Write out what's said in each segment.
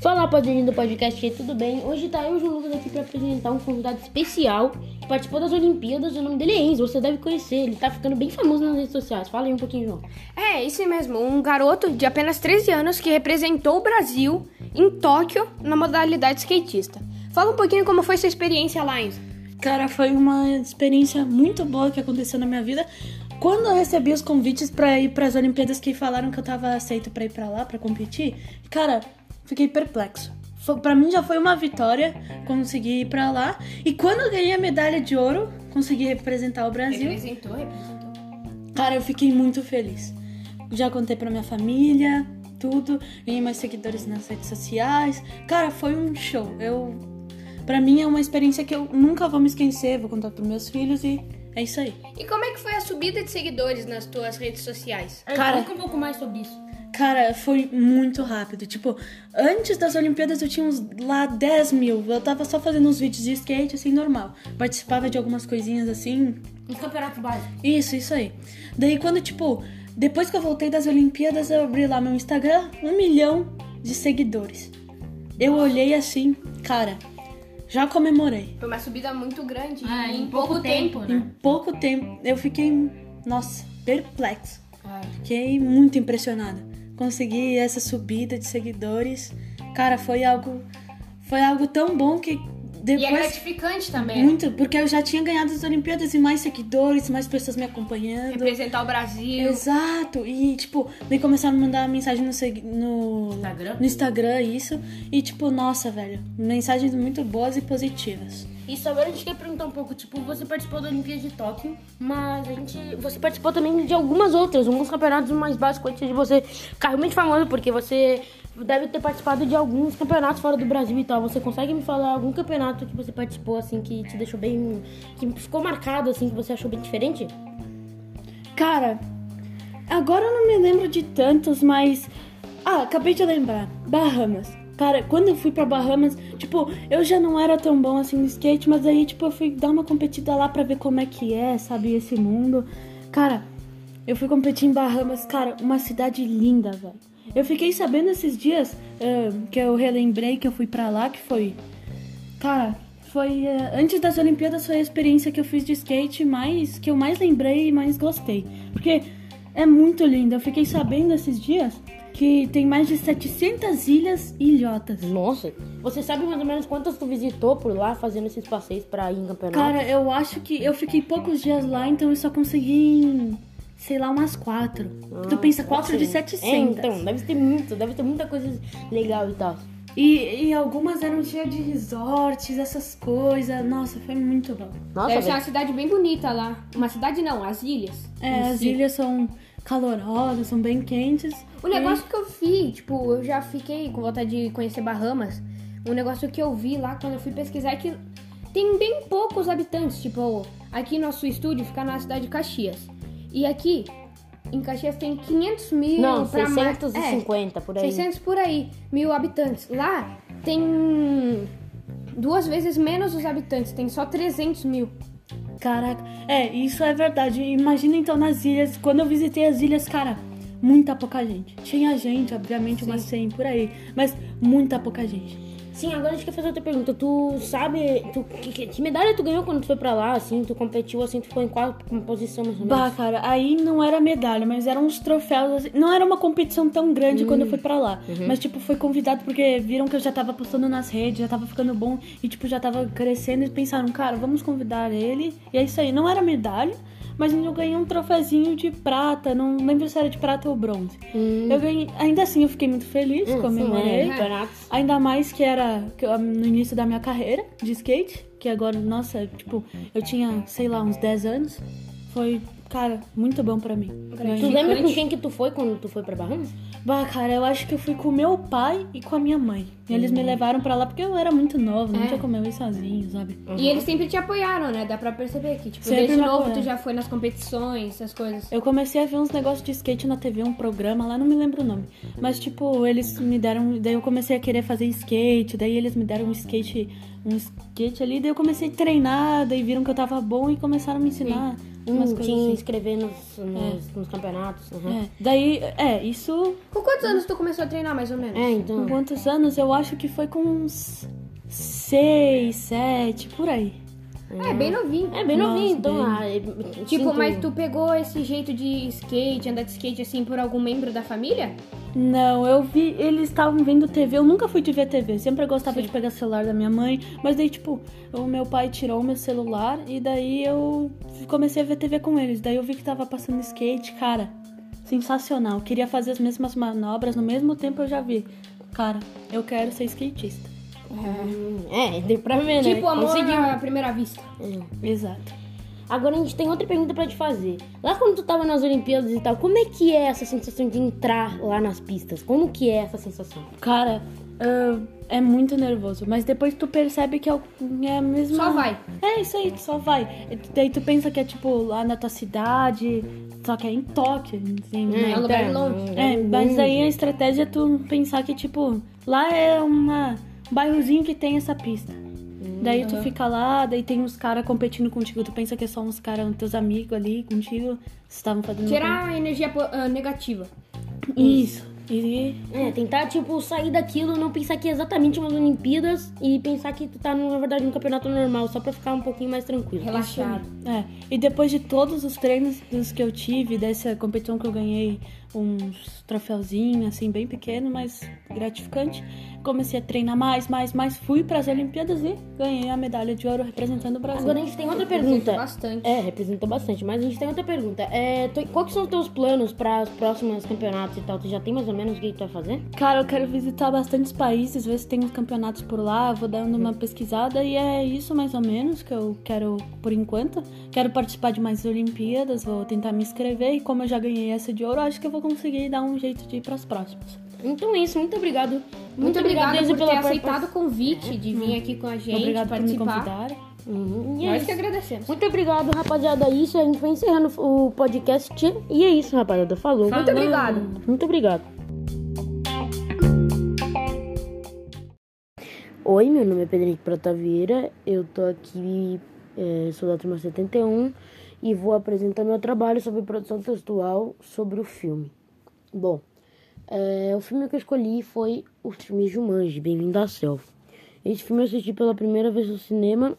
Fala rapaziada do podcast, tudo bem? Hoje tá eu e o João Lucas aqui pra apresentar um convidado especial que participou das Olimpíadas. O nome dele é Enzo, você deve conhecer, ele tá ficando bem famoso nas redes sociais. Fala aí um pouquinho, João. É, isso mesmo. Um garoto de apenas 13 anos que representou o Brasil em Tóquio na modalidade skatista. Fala um pouquinho como foi sua experiência lá, Enzo. Cara, foi uma experiência muito boa que aconteceu na minha vida. Quando eu recebi os convites pra ir pras Olimpíadas que falaram que eu tava aceito pra ir pra lá, pra competir, cara, fiquei perplexo. Pra mim já foi uma vitória conseguir ir pra lá. E quando eu ganhei a medalha de ouro, consegui representar o Brasil. Representou, representou. Cara, eu fiquei muito feliz. Já contei pra minha família, tudo. Ganhei mais seguidores nas redes sociais. Cara, foi um show. Eu, pra mim é uma experiência que eu nunca vou me esquecer. Vou contar pros meus filhos e é isso aí. E como é que foi a subida de seguidores nas tuas redes sociais? Cara- Conta um pouco mais sobre isso. Cara, foi muito rápido. Tipo, antes das Olimpíadas eu tinha uns lá 10 mil. Eu tava só fazendo uns vídeos de skate, assim, normal. Participava de algumas coisinhas assim. Uns campeonatos básicos. Isso, isso aí. Daí quando, tipo, depois que eu voltei das Olimpíadas, eu abri lá meu Instagram, um milhão de seguidores. Eu olhei assim, cara, já comemorei. Foi uma subida muito grande Ah, em, pouco tempo. Em né? pouco tempo, eu fiquei, nossa, perplexo. Ah, Fiquei muito impressionada. Consegui essa subida de seguidores. Cara, foi algo foi algo tão bom que E é depois gratificante também. muito, porque eu já tinha ganhado as Olimpíadas e mais seguidores, mais pessoas me acompanhando. Representar o Brasil. Exato. E tipo, daí começaram a mandar mensagem no, no Instagram? no Instagram isso e tipo, nossa, velho, mensagens muito boas e positivas. Isso agora a gente quer perguntar um pouco, tipo, você participou da Olimpíada de Tóquio, mas a gente. Você participou também de algumas outras, alguns campeonatos mais básicos antes de você ficar realmente famoso, porque você deve ter participado de alguns campeonatos fora do Brasil e tal. Você consegue me falar algum campeonato que você participou, assim, que te deixou bem. que ficou marcado, assim, que você achou bem diferente? Cara, agora eu não me lembro de tantos, mas. Ah, acabei de lembrar. Bahamas. Cara, quando eu fui pra Bahamas, tipo, eu já não era tão bom assim no skate, mas aí, tipo, eu fui dar uma competida lá pra ver como é que é, sabe, esse mundo. Cara, eu fui competir em Bahamas, cara, uma cidade linda, velho. Eu fiquei sabendo esses dias ah, que eu relembrei que eu fui pra lá, que foi. Cara, foi. eh, antes das Olimpíadas foi a experiência que eu fiz de skate mais. que eu mais lembrei e mais gostei. Porque é muito lindo. Eu fiquei sabendo esses dias que tem mais de 700 ilhas e ilhotas. Nossa, você sabe mais ou menos quantas tu visitou por lá fazendo esses passeios pra ir em campeonato? Cara, eu acho que eu fiquei poucos dias lá, então eu só consegui em, sei lá, umas quatro. tu pensa, quatro de 700. É, então, deve ter muito, deve ter muita coisa legal e tal. E, e algumas eram cheias de resorts, essas coisas. Nossa, foi muito bom. Nossa, Deve ser uma cidade bem bonita lá. Uma cidade não, as ilhas. É, as si. ilhas são calorosas, são bem quentes. O negócio que eu vi, tipo, eu já fiquei com vontade de conhecer Bahamas. Um negócio que eu vi lá quando eu fui pesquisar é que tem bem poucos habitantes. Tipo, aqui nosso estúdio fica na cidade de Caxias. E aqui, em Caxias, tem 500 mil Não, pra mais. 650 por É, aí. 600 por aí, mil habitantes. Lá tem duas vezes menos os habitantes, tem só 300 mil. Caraca, é, isso é verdade. Imagina então nas ilhas, quando eu visitei as ilhas, cara, muita pouca gente. Tinha gente, obviamente, umas 100 por aí, mas muita pouca gente. Sim, agora a gente quer fazer outra pergunta. Tu sabe, tu, que, que- medalha tu ganhou quando tu foi pra lá, assim? Tu competiu, assim, tu ficou em qual posição mais ou menos? Bah, cara, aí não era medalha, mas eram uns troféus. assim, Não era uma competição tão grande quando eu fui pra lá. Mas, tipo, foi convidado porque viram que eu já tava postando nas redes, já tava ficando bom e, tipo, já tava crescendo e pensaram, cara, vamos convidar ele. E é isso aí. Não era medalha, mas eu ganhei um troféuzinho de prata. Não lembro se era de prata ou bronze. Eu ganhei. Ainda assim, eu fiquei muito feliz, Hum, comemorei. sim, é, campeonatos. Ainda mais que era no início da minha carreira de skate, que agora, nossa, tipo, eu tinha, sei lá, uns 10 anos. Foi, cara, muito bom pra mim. Tu lembra com quem que tu foi quando tu foi pra Bahamas? Bah, cara, eu acho que eu fui com meu pai e com a minha mãe. E eles me levaram pra lá porque eu era muito nova, não É. tinha como eu ir sozinho, sabe? E eles sempre te apoiaram, né? Dá pra perceber que, tipo, Sempre desde me novo apoiaram. tu já foi nas competições, essas coisas. Eu comecei a ver uns negócios de skate na TV, um programa lá, não me lembro o nome. Mas, tipo, eles me deram. Daí eu comecei a querer fazer skate, daí eles me deram um skate, um skate ali, daí eu comecei a treinar, daí viram que eu tava bom e começaram a me ensinar Hum, coisas te assim. inscrever nos, nos, nos campeonatos. uhum. É, daí, é, isso Com quantos anos tu começou a treinar, mais ou menos? É, então. com quantos anos? Eu acho que foi com uns seis, sete, por aí. É, bem novinho. É bem novinho, Nossa, então. bem. ah, eu Tipo, sinto- mas tu pegou esse jeito de skate, andar de skate assim por algum membro da família? Não, eu vi, eles estavam vendo TV, eu nunca fui de ver TV, sempre gostava de pegar celular da minha mãe, mas daí, tipo, o meu pai tirou o meu celular e daí eu comecei a ver TV com eles, daí eu vi que tava passando skate, cara, sensacional, queria fazer as mesmas manobras, no mesmo tempo eu já vi, cara, eu quero ser skatista. É, deu pra ver, né? Tipo, amor Conseguiu. à primeira vista. Exato. Agora a gente tem outra pergunta pra te fazer. Lá quando tu tava nas Olimpíadas e tal, como é que é essa sensação de entrar lá nas pistas? Como que é essa sensação? Cara, ah, é muito nervoso, mas depois tu percebe que é, o- é a mesma. Só vai. É isso aí, só vai. E Daí tu pensa que é tipo lá na tua cidade, só que é em Tóquio, assim, né? É um lugar longe. É, mas aí a estratégia é tu pensar que, tipo, lá é uma um bairrozinho que tem essa pista. Daí tu fica lá, daí tem uns caras competindo contigo, tu pensa que é só uns caras, teus amigos ali contigo, estavam fazendo. Tirar a energia ah, negativa. Isso. E É, tentar, tipo, sair daquilo, não pensar que é exatamente umas Olimpíadas e pensar que tu tá, na verdade, num campeonato normal, só pra ficar um pouquinho mais tranquilo. Relaxado. É, e depois de todos os treinos que eu tive, dessa competição que eu ganhei uns troféuzinhos, assim, bem pequeno, mas gratificante, comecei a treinar mais, mais, mais, fui para as Olimpíadas e ganhei a medalha de ouro representando o Brasil. Agora a gente tem outra pergunta. Bastante. É, representou bastante, mas a gente tem outra pergunta. É, tu, quais são os teus planos para os próximos campeonatos e tal? Tu já tem mais ou menos o que tu vai fazer? Cara, eu quero visitar bastantes países, ver se tem uns campeonatos por lá, vou dando uma pesquisada e é isso mais ou menos que eu quero por enquanto. Quero participar de mais Olimpíadas, vou tentar me inscrever e como eu já ganhei essa de ouro, acho que eu vou conseguir dar um jeito de ir para as próximas. Então é isso, muito obrigado. Muito obrigada Deise, por ter aceitado o convite de vir aqui com a gente, Obrigado por me participar. convidar. Uhum, e é Nós isso. que agradecemos. Muito obrigado, rapaziada. É isso, a gente vai encerrando o podcast. E é isso, rapaziada. Falou. Muito obrigado. Muito obrigado. Oi, meu nome é Pedro Henrique Prata Vieira. Eu tô aqui, é, sou da turma 71 e vou apresentar meu trabalho sobre produção textual sobre o filme. Bom, é, o filme que eu escolhi foi o filme Jumanji, Bem-vindo à Selva. Esse filme eu assisti pela primeira vez no cinema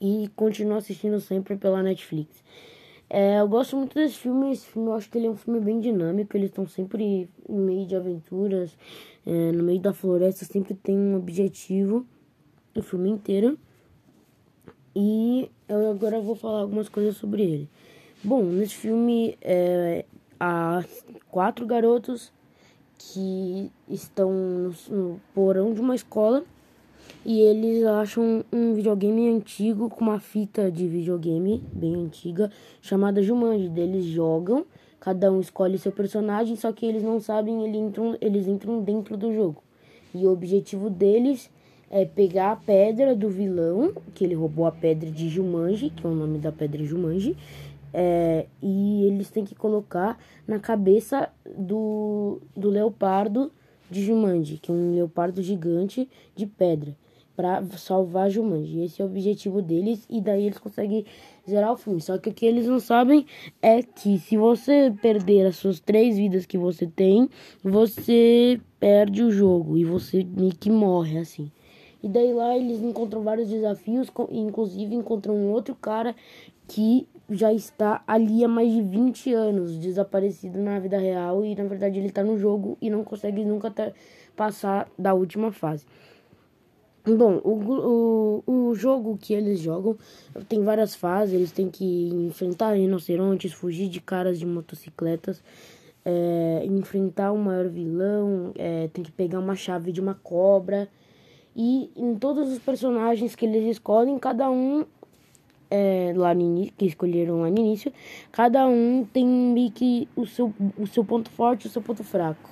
e continuo assistindo sempre pela Netflix. É, eu gosto muito desse filme. Esse filme eu acho que ele é um filme bem dinâmico. Eles estão sempre em meio de aventuras, é, no meio da floresta, sempre tem um objetivo o filme inteiro. E eu agora vou falar algumas coisas sobre ele. Bom, nesse filme é, há quatro garotos que estão no, porão de uma escola e eles acham um videogame antigo com uma fita de videogame bem antiga chamada Jumanji. Eles jogam, cada um escolhe seu personagem, só que eles não sabem, eles entram, eles entram dentro do jogo. E o objetivo deles é pegar a pedra do vilão, que ele roubou a pedra de Jumanji, que é o nome da pedra Jumanji, é, e eles têm que colocar na cabeça do, do leopardo de Jumanji, que é um leopardo gigante de pedra, para salvar Jumanji. Esse é o objetivo deles e daí eles conseguem zerar o filme. Só que o que eles não sabem é que se você perder as suas três vidas que você tem, você perde o jogo e você meio que morre assim. E daí lá eles encontram vários desafios, inclusive encontram um outro cara que já está ali há mais de 20 anos, desaparecido na vida real e na verdade ele está no jogo e não consegue nunca passar da última fase. Bom, o, o, o jogo que eles jogam tem várias fases, eles têm que enfrentar rinocerontes, fugir de caras de motocicletas, é, enfrentar o maior vilão, é, tem que pegar uma chave de uma cobra. E em todos os personagens que eles escolhem, cada um é, lá no início, que escolheram lá no início, cada um tem meio que o seu, o seu ponto forte e o seu ponto fraco.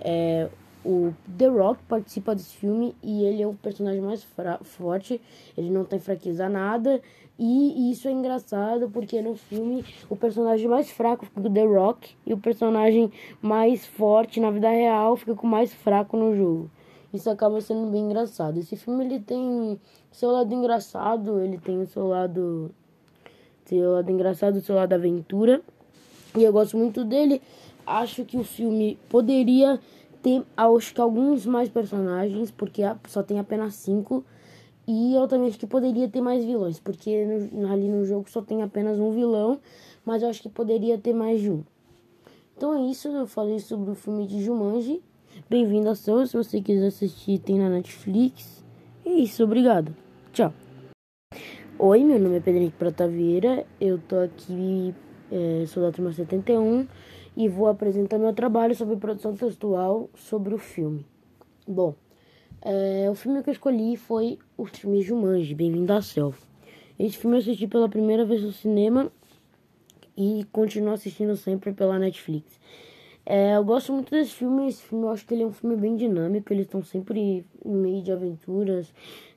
É, o The Rock participa desse filme e ele é o personagem mais forte, ele não tem fraqueza nada. E isso é engraçado porque no filme o personagem mais fraco fica com The Rock e o personagem mais forte na vida real fica com o mais fraco no jogo. Isso acaba sendo bem engraçado. Esse filme ele tem seu lado engraçado, ele tem o seu lado seu lado engraçado, seu lado aventura. E eu gosto muito dele. Acho que o filme poderia ter, acho que alguns mais personagens, porque só tem apenas cinco. E eu também acho que poderia ter mais vilões, porque no, ali no jogo só tem apenas um vilão, mas eu acho que poderia ter mais de um. Então é isso, eu falei sobre o filme de Jumanji. Bem-vindo ao seu, se você quiser assistir tem na Netflix. É isso, obrigado. Tchau. Oi, meu nome é Pedro Henrique Prata Vieira, eu tô aqui, é, sou da turma 71 e vou apresentar meu trabalho sobre produção textual sobre o filme. Bom, é, o filme que eu escolhi foi o filme Jumanji, Bem-vindo à Selva. Esse filme eu assisti pela primeira vez no cinema e continuo assistindo sempre pela Netflix. É, eu gosto muito desse filme, esse filme eu acho que ele é um filme bem dinâmico, eles estão sempre no meio de aventuras,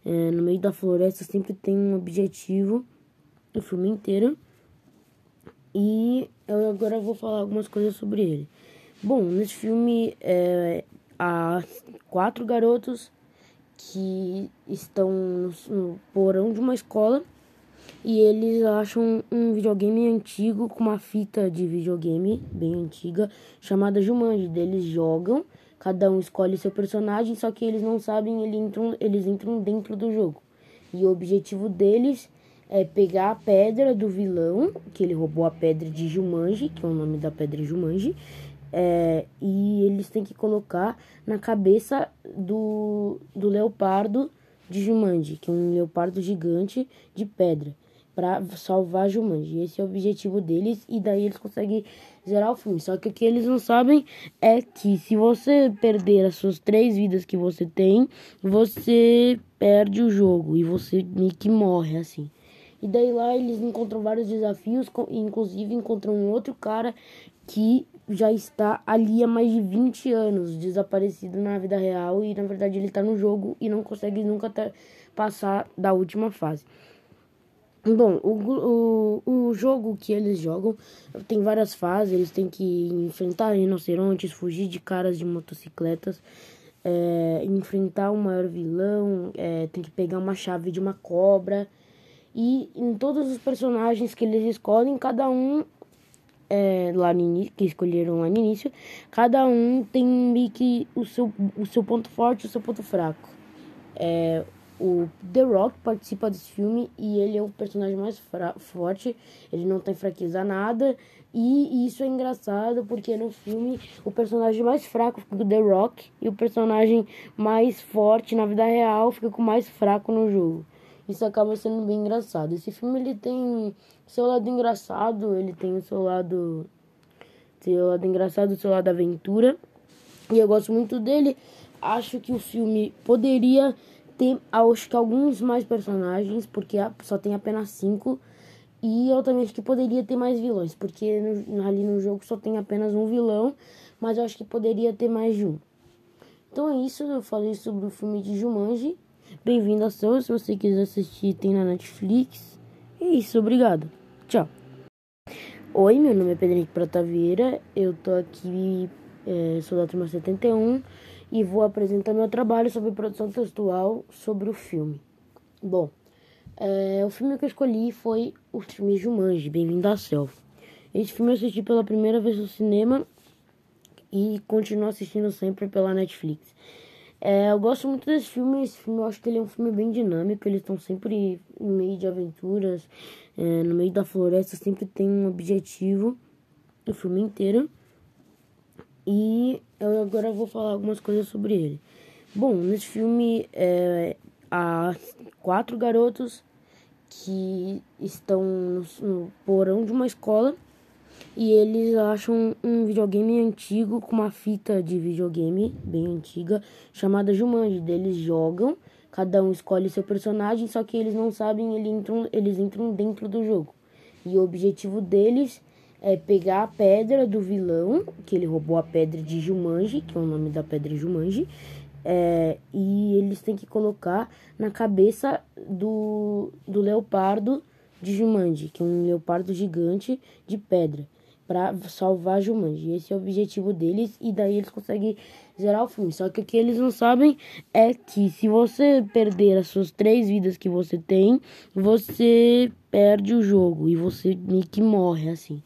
é, no meio da floresta, sempre tem um objetivo o filme inteiro. E eu agora vou falar algumas coisas sobre ele. Bom, nesse filme é, há quatro garotos que estão no, no porão de uma escola e eles acham um videogame antigo com uma fita de videogame bem antiga chamada Jumanji. Eles jogam, cada um escolhe seu personagem, só que eles não sabem, eles entram, eles entram dentro do jogo. E o objetivo deles é pegar a pedra do vilão, que ele roubou a pedra de Jumanji, que é o nome da pedra Jumanji, é, e eles têm que colocar na cabeça do, do leopardo de Jumanji, que é um leopardo gigante de pedra, para salvar Jumanji. Esse é o objetivo deles, e daí eles conseguem zerar o filme. Só que o que eles não sabem é que se você perder as suas três vidas que você tem, você perde o jogo e você meio que morre assim. E daí lá eles encontram vários desafios, inclusive encontram um outro cara que já está ali há mais de 20 anos, desaparecido na vida real e na verdade ele está no jogo e não consegue nunca passar da última fase. Bom, o, o, o jogo que eles jogam tem várias fases, eles têm que enfrentar rinocerontes, fugir de caras de motocicletas, é, enfrentar o maior vilão, é, tem que pegar uma chave de uma cobra e em todos os personagens que eles escolhem, cada um é, lá no início, que escolheram lá no início, cada um tem meio que o seu, o seu ponto forte e o seu ponto fraco. É, o The Rock participa desse filme e ele é o personagem mais forte, ele não tem fraqueza nada. E isso é engraçado porque no filme o personagem mais fraco fica com o The Rock e o personagem mais forte na vida real fica com o mais fraco no jogo isso acaba sendo bem engraçado. Esse filme ele tem seu lado engraçado, ele tem o seu lado seu lado engraçado, seu lado aventura. E eu gosto muito dele. Acho que o filme poderia ter acho que alguns mais personagens, porque só tem apenas cinco. E eu também acho que poderia ter mais vilões, porque no, ali no jogo só tem apenas um vilão, mas eu acho que poderia ter mais de um. Então é isso, eu falei sobre o filme de Jumanji. Bem-vindo ao seu. Se você quiser assistir, tem na Netflix. É isso, obrigado. Tchau. Oi, meu nome é Pedro Henrique Prata Vieira. Eu tô aqui, é, sou da turma 71 e vou apresentar meu trabalho sobre produção textual sobre o filme. Bom, é, o filme que eu escolhi foi o filme Jumanji, Bem-vindo à Selva. Esse filme eu assisti pela primeira vez no cinema e continuo assistindo sempre pela Netflix. É, eu gosto muito desse filme. Esse filme eu acho que ele é um filme bem dinâmico. Eles estão sempre no meio de aventuras, é, no meio da floresta, sempre tem um objetivo o filme inteiro. E eu agora vou falar algumas coisas sobre ele. Bom, nesse filme é, há quatro garotos que estão no, no porão de uma escola e eles acham um videogame antigo com uma fita de videogame bem antiga chamada Jumanji. Eles jogam, cada um escolhe seu personagem, só que eles não sabem, eles entram, eles entram dentro do jogo. E o objetivo deles é pegar a pedra do vilão, que ele roubou a pedra de Jumanji, que é o nome da pedra Jumanji, é, e eles têm que colocar na cabeça do, do leopardo de Jumanji, que é um leopardo gigante de pedra pra salvar Jumanji. Esse é o objetivo deles e daí eles conseguem zerar o filme. Só que o que eles não sabem é que se você perder as suas três vidas que você tem, você perde o jogo e você meio que morre assim.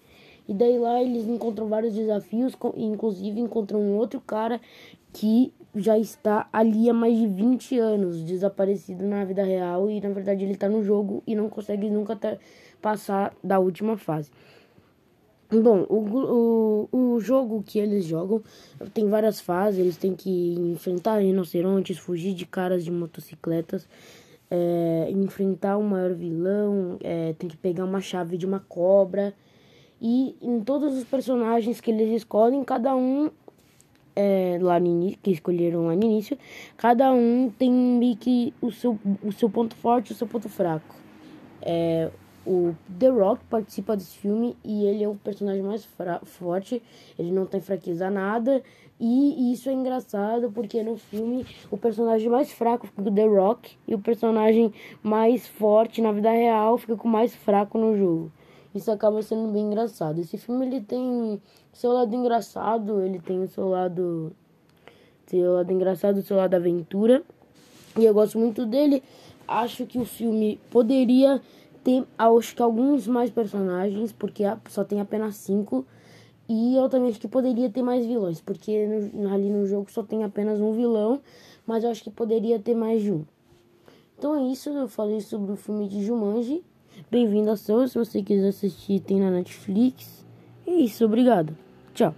E daí lá eles encontram vários desafios, inclusive encontram um outro cara que já está ali há mais de 20 anos, desaparecido na vida real e na verdade ele está no jogo e não consegue nunca passar da última fase. Bom, o, o, o jogo que eles jogam tem várias fases, eles têm que enfrentar rinocerontes, fugir de caras de motocicletas, é, enfrentar o maior vilão, é, tem que pegar uma chave de uma cobra. E em todos os personagens que eles escolhem, cada um é, lá no início, que escolheram lá no início, cada um tem meio que o seu, o seu ponto forte e o seu ponto fraco. É, o The Rock participa desse filme e ele é o personagem mais forte, ele não tem fraqueza nada. E isso é engraçado porque no filme o personagem mais fraco fica com The Rock e o personagem mais forte na vida real fica com o mais fraco no jogo. Isso acaba sendo bem engraçado. Esse filme ele tem seu lado engraçado, ele tem o seu lado seu lado engraçado, seu lado aventura. E eu gosto muito dele. Acho que o filme poderia ter acho que alguns mais personagens, porque só tem apenas cinco. E eu também acho que poderia ter mais vilões, porque no, ali no jogo só tem apenas um vilão, mas eu acho que poderia ter mais de um. Então é isso, eu falei sobre o filme de Jumanji. Bem-vindo ao seu. Se você quiser assistir, tem na Netflix. É isso, obrigado. Tchau.